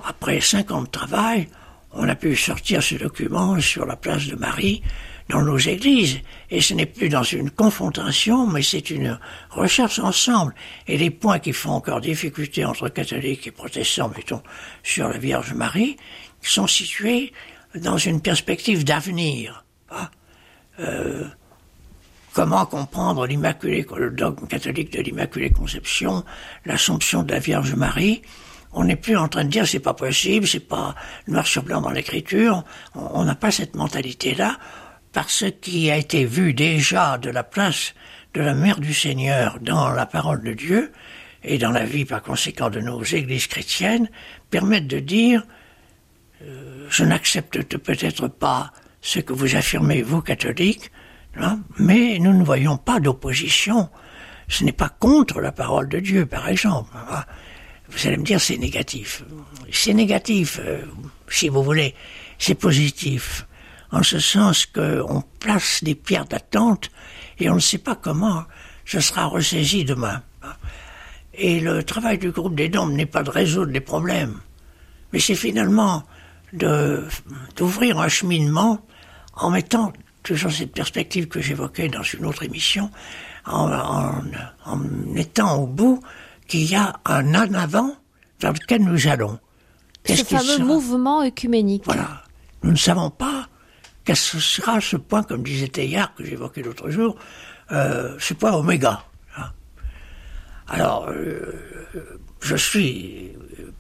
après cinq ans de travail, on a pu sortir ce document sur la place de Marie dans nos églises. Et ce n'est plus dans une confrontation, mais c'est une recherche ensemble. Et les points qui font encore difficulté entre catholiques et protestants, mettons, sur la Vierge Marie, sont situés dans une perspective d'avenir. Hein. Euh, comment comprendre l'Immaculée, le dogme catholique de l'Immaculée Conception, l'Assomption de la Vierge Marie? On n'est plus en train de dire c'est pas possible, c'est pas noir sur blanc dans l'écriture. On n'a pas cette mentalité-là par ce qui a été vu déjà de la place de la Mère du Seigneur dans la parole de Dieu et dans la vie par conséquent de nos églises chrétiennes, permettent de dire euh, je n'accepte peut-être pas ce que vous affirmez, vous catholiques, hein, mais nous ne voyons pas d'opposition. Ce n'est pas contre la parole de Dieu, par exemple. Hein. Vous allez me dire c'est négatif. C'est négatif, euh, si vous voulez. C'est positif en ce sens qu'on place des pierres d'attente et on ne sait pas comment ce sera ressaisi demain. Et le travail du groupe des dômes n'est pas de résoudre les problèmes. mais c'est finalement d'ouvrir un cheminement en mettant toujours cette perspective que j'évoquais dans une autre émission, en, en, mettant au bout qu'il y a un en avant vers lequel nous allons. Ce fameux mouvement œcuménique. Voilà. Nous ne savons pas quel sera ce point, comme disait Teilhard, que j'évoquais l'autre jour, euh, ce point oméga. Hein. Alors, euh, je suis,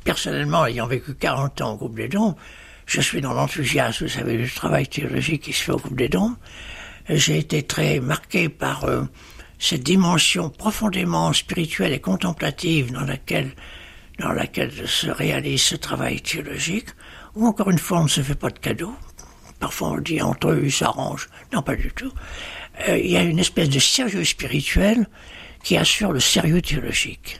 personnellement, ayant vécu 40 ans au groupe des Dons, je suis dans l'enthousiasme, vous savez, du travail théologique qui se fait au groupe des Dons. J'ai été très marqué par euh, cette dimension profondément spirituelle et contemplative dans laquelle, dans laquelle se réalise ce travail théologique, où encore une fois on ne se fait pas de cadeaux. Parfois on dit entre eux ils s'arrangent. Non, pas du tout. Euh, il y a une espèce de sérieux spirituel qui assure le sérieux théologique.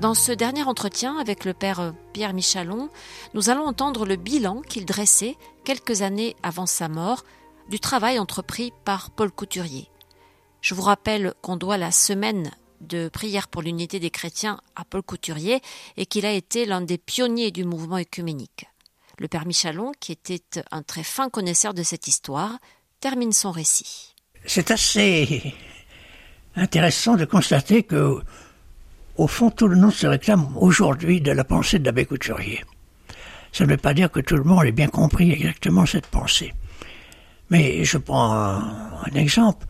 Dans ce dernier entretien avec le père Pierre Michalon, nous allons entendre le bilan qu'il dressait quelques années avant sa mort du travail entrepris par Paul Couturier. Je vous rappelle qu'on doit la semaine de prière pour l'unité des chrétiens à Paul Couturier et qu'il a été l'un des pionniers du mouvement œcuménique. Le père Michalon, qui était un très fin connaisseur de cette histoire, termine son récit. C'est assez intéressant de constater que au fond, tout le monde se réclame aujourd'hui de la pensée de l'abbé Couturier. Ça ne veut pas dire que tout le monde ait bien compris exactement cette pensée. Mais je prends un, exemple.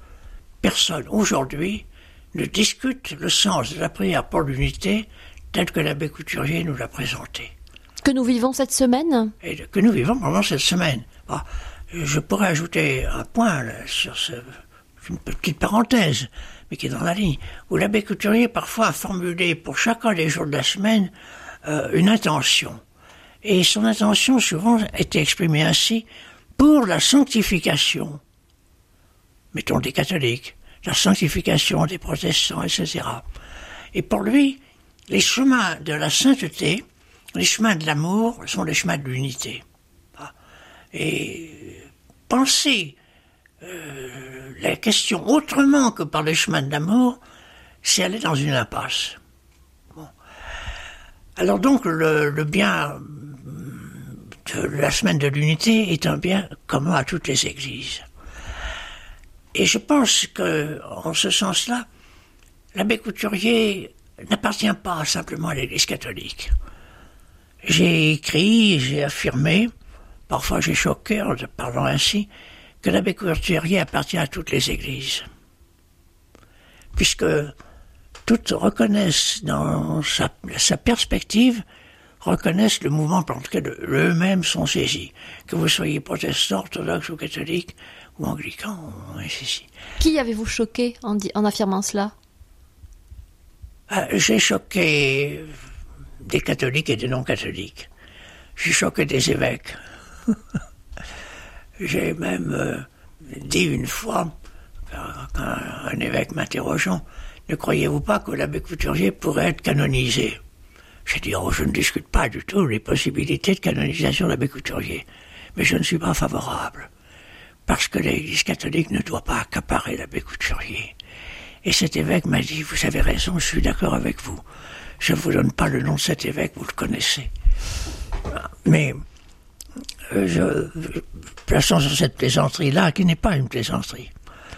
Personne aujourd'hui ne discute le sens de la prière pour l'unité tel que l'abbé Couturier nous l'a présenté. Que nous vivons cette semaine? Et Que nous vivons pendant cette semaine. Ah, je pourrais ajouter un point sur ce, une petite parenthèse mais qui est dans la ligne, où l'abbé Couturier parfois a formulé pour chacun des jours de la semaine euh, une intention. Et son intention souvent était exprimée ainsi pour la sanctification, mettons des catholiques, la sanctification des protestants, etc. Et pour lui, les chemins de la sainteté, les chemins de l'amour sont les chemins de l'unité. Et penser euh, la question autrement que par les chemins de l'amour, c'est aller dans une impasse. Alors donc le, bien de la semaine de l'unité est un bien commun à toutes les églises. Et je pense que, en ce sens-là, l'abbé Couturier n'appartient pas simplement à l'Église catholique. J'ai écrit, j'ai affirmé, parfois j'ai choqué en parlant ainsi, que l'abbé Couturier appartient à toutes les églises. Puisque toutes reconnaissent dans sa, perspective, reconnaissent le mouvement par lequel eux-mêmes sont saisis. Que vous soyez protestant, orthodoxe ou catholique, ou anglican, ainsi. Qui avez-vous choqué en, en affirmant cela? Ah, J'ai choqué des catholiques et des non-catholiques. J'ai choqué des évêques. J'ai même euh, dit une fois, un, évêque m'interrogeant, ne croyez-vous pas que l'abbé Couturier pourrait être canonisé? J'ai dit, oh, je ne discute pas du tout les possibilités de canonisation de l'abbé Couturier, mais je ne suis pas favorable, parce que l'Église catholique ne doit pas accaparer l'abbé Couturier. Et cet évêque m'a dit, vous avez raison, je suis d'accord avec vous. Je ne vous donne pas le nom de cet évêque, vous le connaissez. Mais euh, je, plaçons sur cette plaisanterie-là, qui n'est pas une plaisanterie.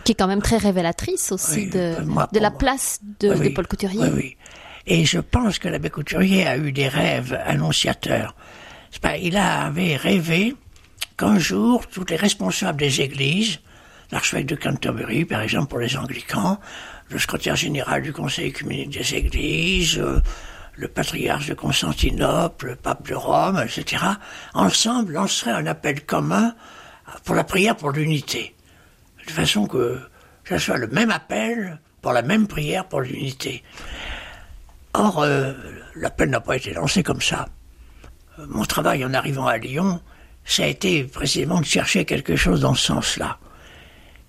Qui est quand même très révélatrice aussi de, de la place de, Paul Couturier. Oui, oui. Et je pense que l'abbé Couturier a eu des rêves annonciateurs. Pas, il avait rêvé qu'un jour, tous les responsables des églises, l'archevêque de Canterbury, par exemple, pour les anglicans, le secrétaire général du Conseil œcuménique des églises, euh, le patriarche de Constantinople, le pape de Rome, etc., ensemble lanceraient un appel commun pour la prière pour l'unité. De façon que ce soit le même appel pour la même prière pour l'unité. Or, euh, l'appel n'a pas été lancé comme ça. Mon travail en arrivant à Lyon, ça a été précisément de chercher quelque chose dans ce sens-là.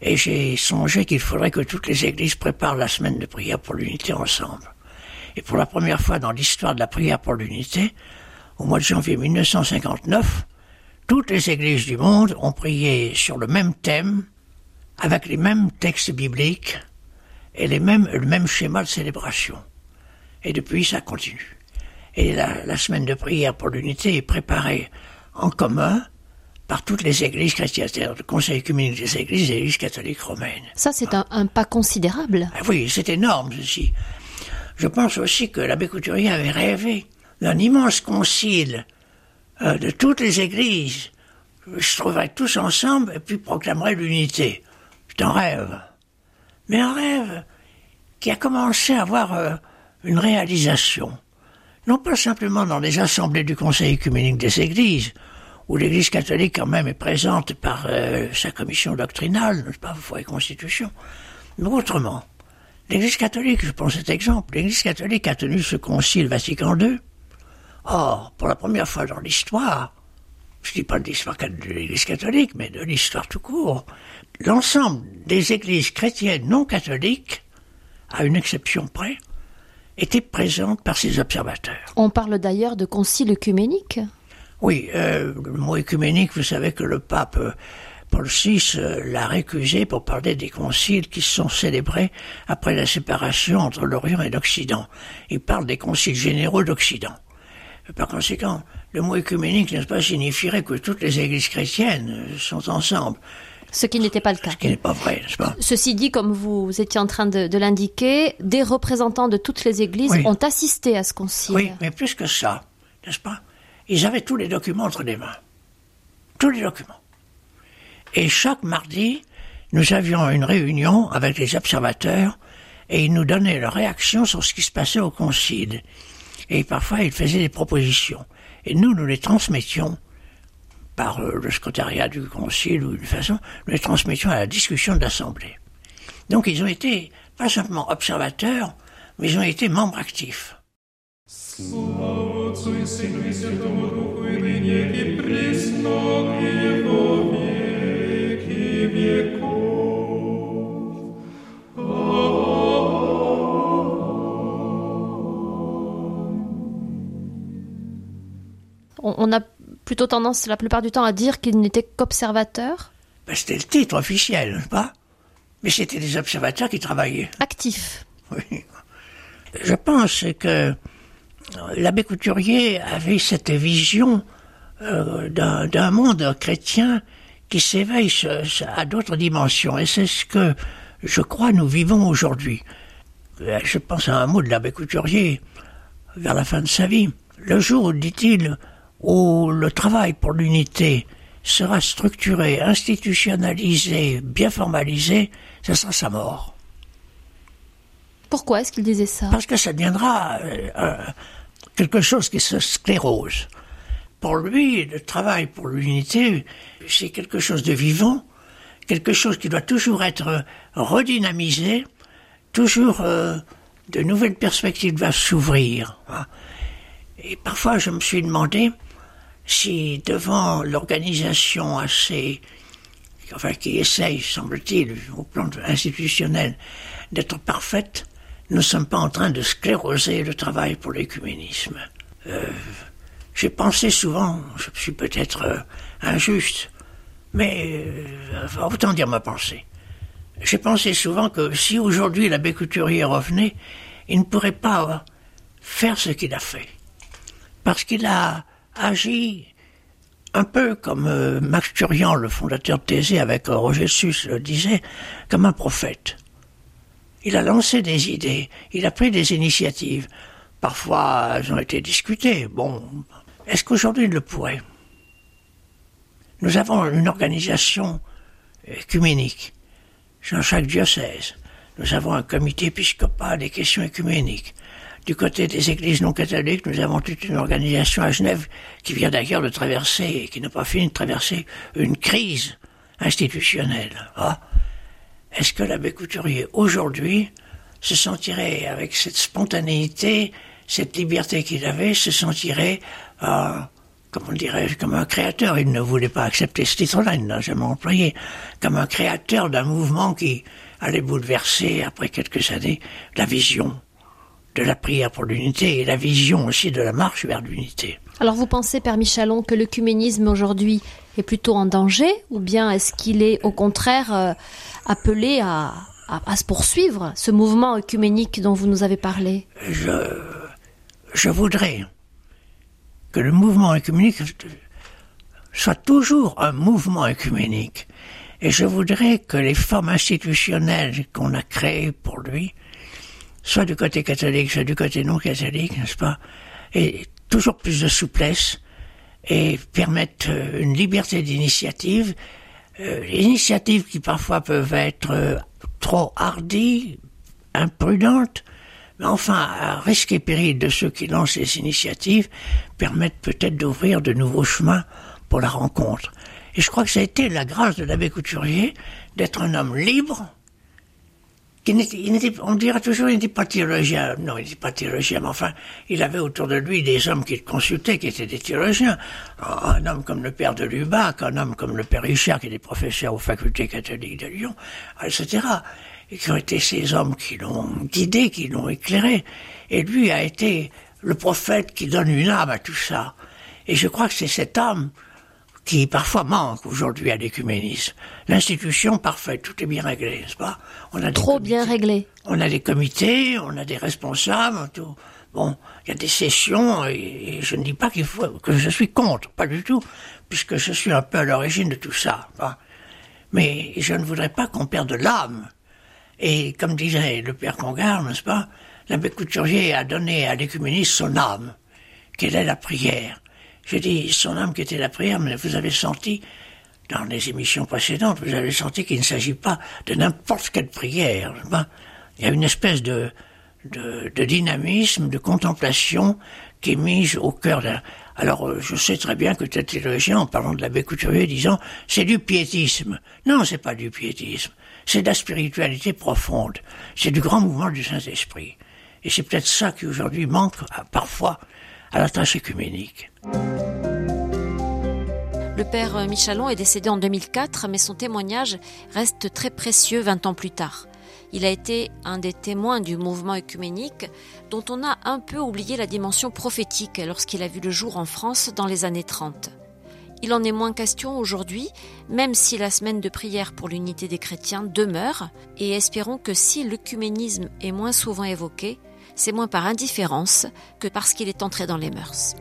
Et j'ai songé qu'il faudrait que toutes les églises préparent la semaine de prière pour l'unité ensemble. Et pour la première fois dans l'histoire de la prière pour l'unité, au mois de janvier 1959, toutes les églises du monde ont prié sur le même thème, avec les mêmes textes bibliques et les mêmes, le même schéma de célébration. Et depuis, ça continue. Et la, la semaine de prière pour l'unité est préparée en commun par toutes les églises chrétiennes, c'est-à-dire le Conseil œcuménique des églises et l'église catholique romaine. Ça, c'est un, un pas considérable. Ah oui, c'est énorme ceci. Je pense aussi que l'abbé Couturier avait rêvé d'un immense concile euh, de toutes les églises. Se trouveraient tous ensemble et puis proclameraient l'unité. C'est un rêve. Mais un rêve qui a commencé à avoir euh, une réalisation. Non pas simplement dans les assemblées du Conseil œcuménique des églises, où l'Église catholique quand même est présente par euh, sa commission doctrinale, pas, foi et constitution, mais autrement. L'Église catholique, je prends cet exemple, l'Église catholique a tenu ce concile Vatican II. Or, pour la première fois dans l'histoire, je dis pas de l'histoire de l'Église catholique, mais de l'histoire tout court, l'ensemble des églises chrétiennes non catholiques, à une exception près, étaient présentes par ces observateurs. On parle d'ailleurs de concile œcuménique? Oui, euh, le mot œcuménique, vous savez que le pape euh, Paul VI euh, l'a récusé pour parler des conciles qui se sont célébrés après la séparation entre l'Orient et l'Occident. Il parle des conciles généraux d'Occident. Par conséquent, le mot œcuménique, n'est-ce pas, signifierait que toutes les églises chrétiennes euh, sont ensemble. Ce qui n'était pas le cas. Ce qui n'est pas vrai, n'est-ce pas? Ceci dit, comme vous étiez en train de, de l'indiquer, des représentants de toutes les églises Oui. ont assisté à ce concile. Oui, mais plus que ça, n'est-ce pas? ils avaient tous les documents entre les mains. Tous les documents. Et chaque mardi, nous avions une réunion avec les observateurs et ils nous donnaient leur réaction sur ce qui se passait au concile. Et parfois, ils faisaient des propositions. Et nous, nous les transmettions par euh, le secrétariat du concile ou d'une façon, nous les transmettions à la discussion de l'Assemblée. Donc ils ont été pas simplement observateurs, mais ils ont été membres actifs. Отцу и Сыну и Святому Духу, и ныне, и присно, и во веки веков. On, on a plutôt tendance la plupart du temps à dire qu'ils n'étaient qu'observateurs, Ben, c'était le titre officiel, n'est-ce pas Mais c'était des observateurs qui travaillaient. actifs. Oui. Je pense que l'abbé Couturier avait cette vision euh, d'un monde chrétien qui s'éveille à d'autres dimensions. Et c'est ce que je crois nous vivons aujourd'hui. Euh, Je pense à un mot de l'abbé Couturier vers la fin de sa vie. Le jour, dit-il, où le travail pour l'unité sera structuré, institutionnalisé, bien formalisé, ce sera sa mort. Pourquoi est-ce qu'il disait ça? Parce que ça deviendra euh, quelque chose qui se sclérose. Pour lui, le travail pour l'unité, c'est quelque chose de vivant, quelque chose qui doit toujours être redynamisé, toujours euh, de nouvelles perspectives doivent s'ouvrir. hein. Et parfois, je me suis demandé si devant l'organisation assez enfin qui essaye, semble-t-il, au plan institutionnel, d'être parfaite, nous ne sommes pas en train de scléroser le travail pour l'écuménisme. Euh, J'ai pensé souvent, je suis peut-être euh, injuste, mais euh, autant dire ma pensée. J'ai pensé souvent que si aujourd'hui l'abbé Couturier revenait, il ne pourrait pas faire ce qu'il a fait. Parce qu'il a agi un peu comme Max Turian, le fondateur de Thésée, avec Roger Sus le disait, comme un prophète. Il a lancé des idées, il a pris des initiatives. Parfois, elles ont été discutées. Bon, est-ce qu'aujourd'hui il le pourrait? Nous avons une organisation écuménique dans chaque diocèse. Nous avons un comité épiscopal des questions écuméniques. Du côté des églises non catholiques, nous avons toute une organisation à Genève qui vient d'ailleurs de traverser, qui n'a pas fini de traverser, une crise institutionnelle. Ah. Est-ce que l'abbé Couturier, aujourd'hui, se sentirait, avec cette spontanéité, cette liberté qu'il avait, se sentirait, euh, comment dirais-je, comme un créateur? Il ne voulait pas accepter ce titre-là, il ne l'a jamais employé, comme un créateur d'un mouvement qui allait bouleverser, après quelques années, la vision de la prière pour l'unité et la vision aussi de la marche vers l'unité. Alors vous pensez, Père Michalon, que l'œcuménisme aujourd'hui est plutôt en danger ou bien est-ce qu'il est au contraire euh, appelé à, se poursuivre, ce mouvement œcuménique dont vous nous avez parlé? Je, je voudrais que le mouvement œcuménique soit toujours un mouvement œcuménique. Et je voudrais que les formes institutionnelles qu'on a créées pour lui, soit du côté catholique, soit du côté non catholique, n'est-ce pas, et toujours plus de souplesse et permettent euh, une liberté d'initiative, euh, initiatives qui parfois peuvent être euh, trop hardies, imprudentes, mais enfin, à risque et péril de ceux qui lancent ces initiatives, permettent peut-être d'ouvrir de nouveaux chemins pour la rencontre. Et je crois que ça a été la grâce de l'abbé Couturier d'être un homme libre, n'était, on dira toujours, il n'était pas théologien. Non, il n'était pas théologien, mais enfin, il avait autour de lui des hommes qu'il consultait, qui étaient des théologiens. Un homme comme le père de Lubac, un homme comme le père Richard, qui était professeur aux facultés catholiques de Lyon, etc. Et qui ont été ces hommes qui l'ont guidé, qui l'ont éclairé. Et lui a été le prophète qui donne une âme à tout ça. Et je crois que c'est cette âme qui parfois manque aujourd'hui à l'écuménisme. L'institution parfaite, tout est bien réglé, n'est-ce pas? On a Trop bien réglé. On a des comités, on a des responsables, tout. Bon, il y a des sessions, et, je ne dis pas qu'il faut que je suis contre, pas du tout, puisque je suis un peu à l'origine de tout ça. Mais je ne voudrais pas qu'on perde l'âme. Et comme disait le père Congar, n'est-ce pas, l'abbé Couturier a donné à l'écuménisme son âme, quelle est la prière? J'ai dit son âme qui était la prière, mais vous avez senti, dans les émissions précédentes, vous avez senti qu'il ne s'agit pas de n'importe quelle prière. Il y a une espèce de, de, de, dynamisme, de contemplation qui est mise au cœur d'un... Alors, euh, je sais très bien que tel théologien, en parlant de l'abbé Couturier, disant c'est du piétisme. Non, c'est pas du piétisme. C'est de la spiritualité profonde. C'est du grand mouvement du Saint-Esprit. Et c'est peut-être ça qui aujourd'hui manque parfois à la tâche écuménique. Le père Michalon est décédé en 2004, mais son témoignage reste très précieux 20 ans plus tard. Il a été un des témoins du mouvement œcuménique dont on a un peu oublié la dimension prophétique lorsqu'il a vu le jour en France dans les années 30. Il en est moins question aujourd'hui, même si la semaine de prière pour l'unité des chrétiens demeure, et espérons que si l'œcuménisme est moins souvent évoqué, c'est moins par indifférence que parce qu'il est entré dans les mœurs.